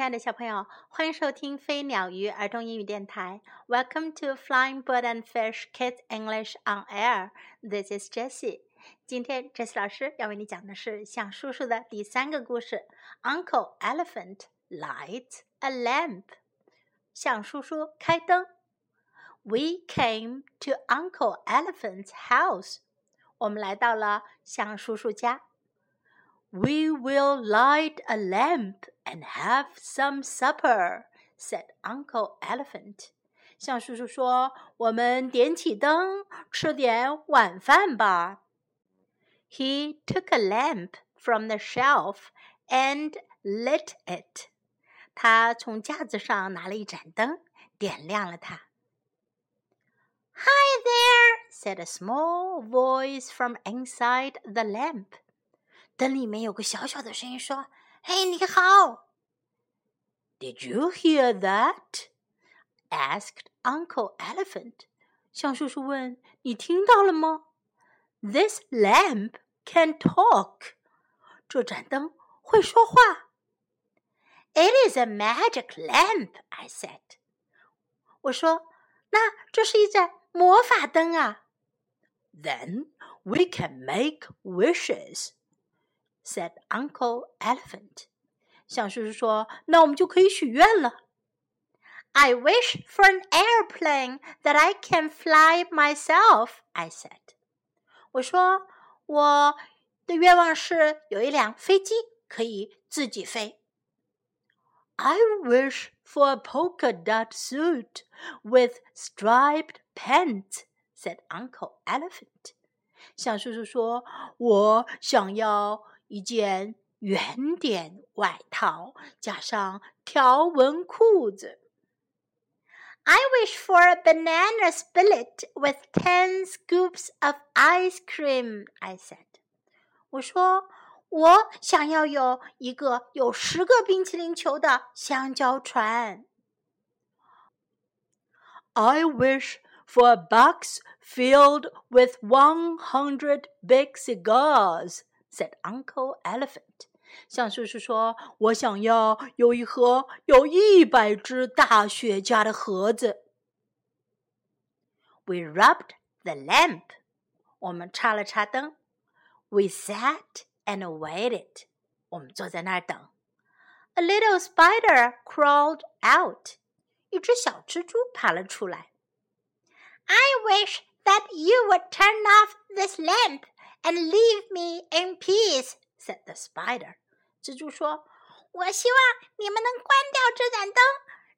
亲爱的小朋友，欢迎收听飞鸟鱼儿童英语电台。Welcome to Flying Bird and Fish Kids English on Air. This is Jessie. 今天 Jessie Elephant lights a lamp. 象叔叔开灯。We came to Uncle Elephant's house. 我们来到了象叔叔家。We will light a lamp and have some supper," said Uncle Elephant. 象叔叔说：“我们点起灯，吃点晚饭吧。” He took a lamp from the shelf and lit it. 他从架子上拿了一盏灯，点亮了它。Hi there, said a small voice from inside the lamp. 灯里面有个小小的声音说：“ Hey, 你好。Did you hear that? asked Uncle Elephant. 象叔叔问：“你听到了吗？”This lamp can talk. 这盏灯会说话。It is a magic lamp, I said. 我说：“那这是一盏魔法灯啊。”Then we can make wishes said Uncle Elephant. "象叔叔说，那我们就可以许愿了。" I wish for an airplane that I can fly myself," I said. 我说我的愿望是有一辆飞机可以自己飞。I wish for a polka dot suit with striped pants," said Uncle Elephant. 象叔叔说，我想要。一件圆点外套，加上条纹裤子。I wish for a banana split with ten scoops of ice cream. I said. 我说我想要有一个有十个冰淇淋球的香蕉船。I wish for a box filled with one hundred big cigars said Uncle Elephant. 象叔叔说：“我想要有一盒有一百只大雪茄的盒子。” We rubbed the lamp. 我们插了插灯。We sat and waited. 我们坐在那儿等。A little spider crawled out. 一只小蜘蛛爬了出来。I wish that you would turn off this lamp and leave me in peace," said the spider. 蜘蛛说：“我希望你们能关掉这盏灯，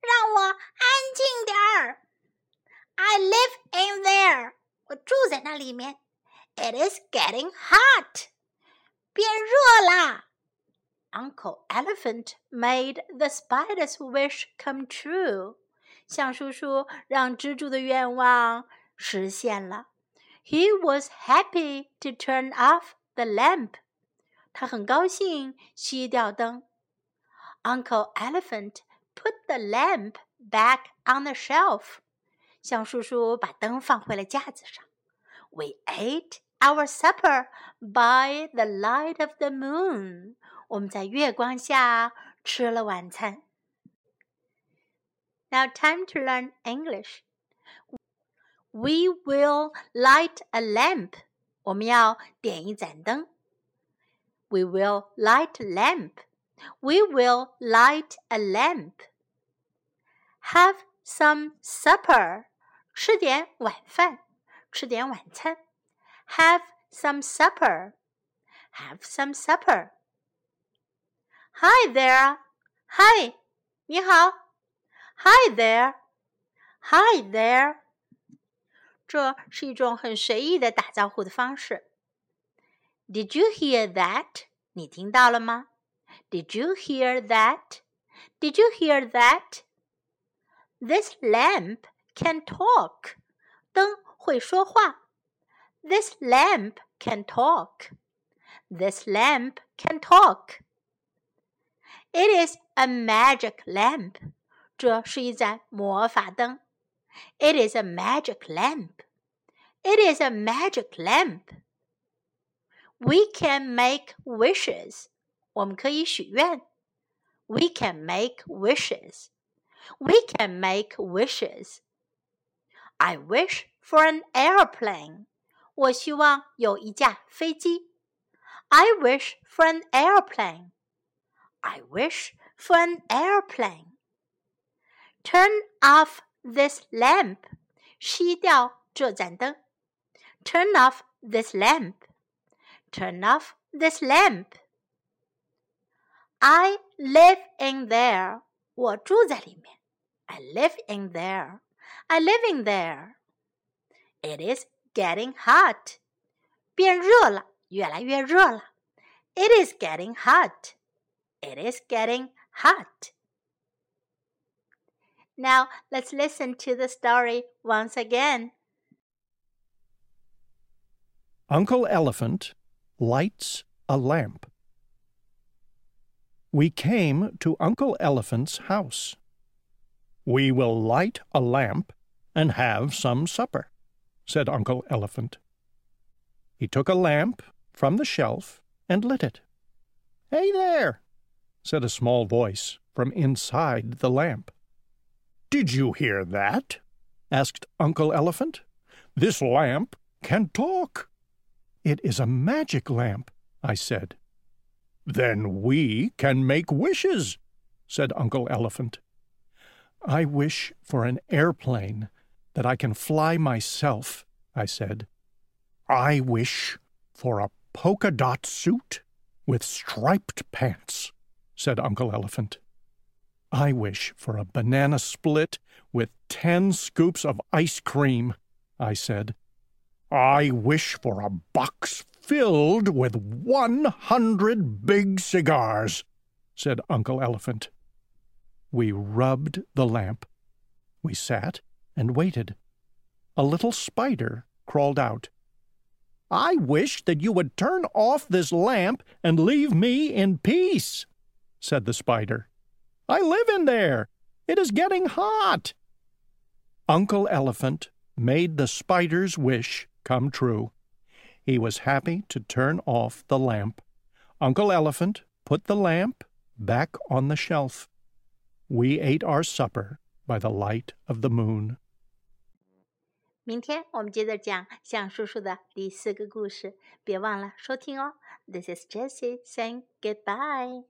让我安静点儿。I live in there. 我住在那里面。It is getting hot. 变热啦。Uncle Elephant made the spider's wish come true. 象叔叔让蜘蛛的愿望实现了。 he was happy to turn off the lamp. 他很高兴熄掉灯。Uncle Elephant put the lamp back on the shelf. 象叔叔把灯放回了架子上。We ate our supper by the light of the moon. 我们在月光下吃了晚餐。Now time to learn English. We will light a lamp. 我们要点一盏灯。We will light a lamp. We will light a lamp. Have some supper. 吃点晚饭，吃点晚餐。Have some supper. Have some supper. Hi there. Hi. 你好。Hi there. Hi there. 这是一种很随意的打招呼的方式。Did you hear that？你听到了吗？Did you hear that？Did you hear that？This lamp can talk。灯会说话。This lamp can talk. This lamp can talk. It is a magic lamp. 这是一盏魔法灯。 it is a magic lamp. It is a magic lamp. We can make wishes. 我们可以许愿。 We can make wishes. We can make wishes. I wish for an airplane. 我希望有一架飞机。I wish for an airplane. I wish for an airplane. Turn off this lamp. 熄掉这盏灯。Turn off this lamp. Turn off this lamp. I live in there. 我住在里面。I live in there. I live in there. It is getting hot. 变热了，越来越热了。It is getting hot. It is getting hot. Now let's listen to the story once again. Uncle Elephant lights a lamp. We came to Uncle Elephant's house. We will light a lamp and have some supper, said Uncle Elephant. He took a lamp from the shelf and lit it. Hey there, said a small voice from inside the lamp. Did you hear that? asked Uncle Elephant. This lamp can talk. It is a magic lamp, I said. Then we can make wishes, said Uncle Elephant. I wish for an airplane that I can fly myself, I said. I wish for a polka dot suit with striped pants, said Uncle Elephant. I wish for a banana split with ten scoops of ice cream, I said. I wish for a box filled with one hundred big cigars, said Uncle Elephant. We rubbed the lamp. We sat and waited. A little spider crawled out. I wish that you would turn off this lamp and leave me in peace, said the spider. I live in there. It is getting hot. Uncle Elephant made the spider's wish come true. He was happy to turn off the lamp. Uncle Elephant put the lamp back on the shelf. We ate our supper by the light of the moon. 明天我们接着讲象叔叔的第四个故事，别忘了收听哦。This is Jessie saying goodbye.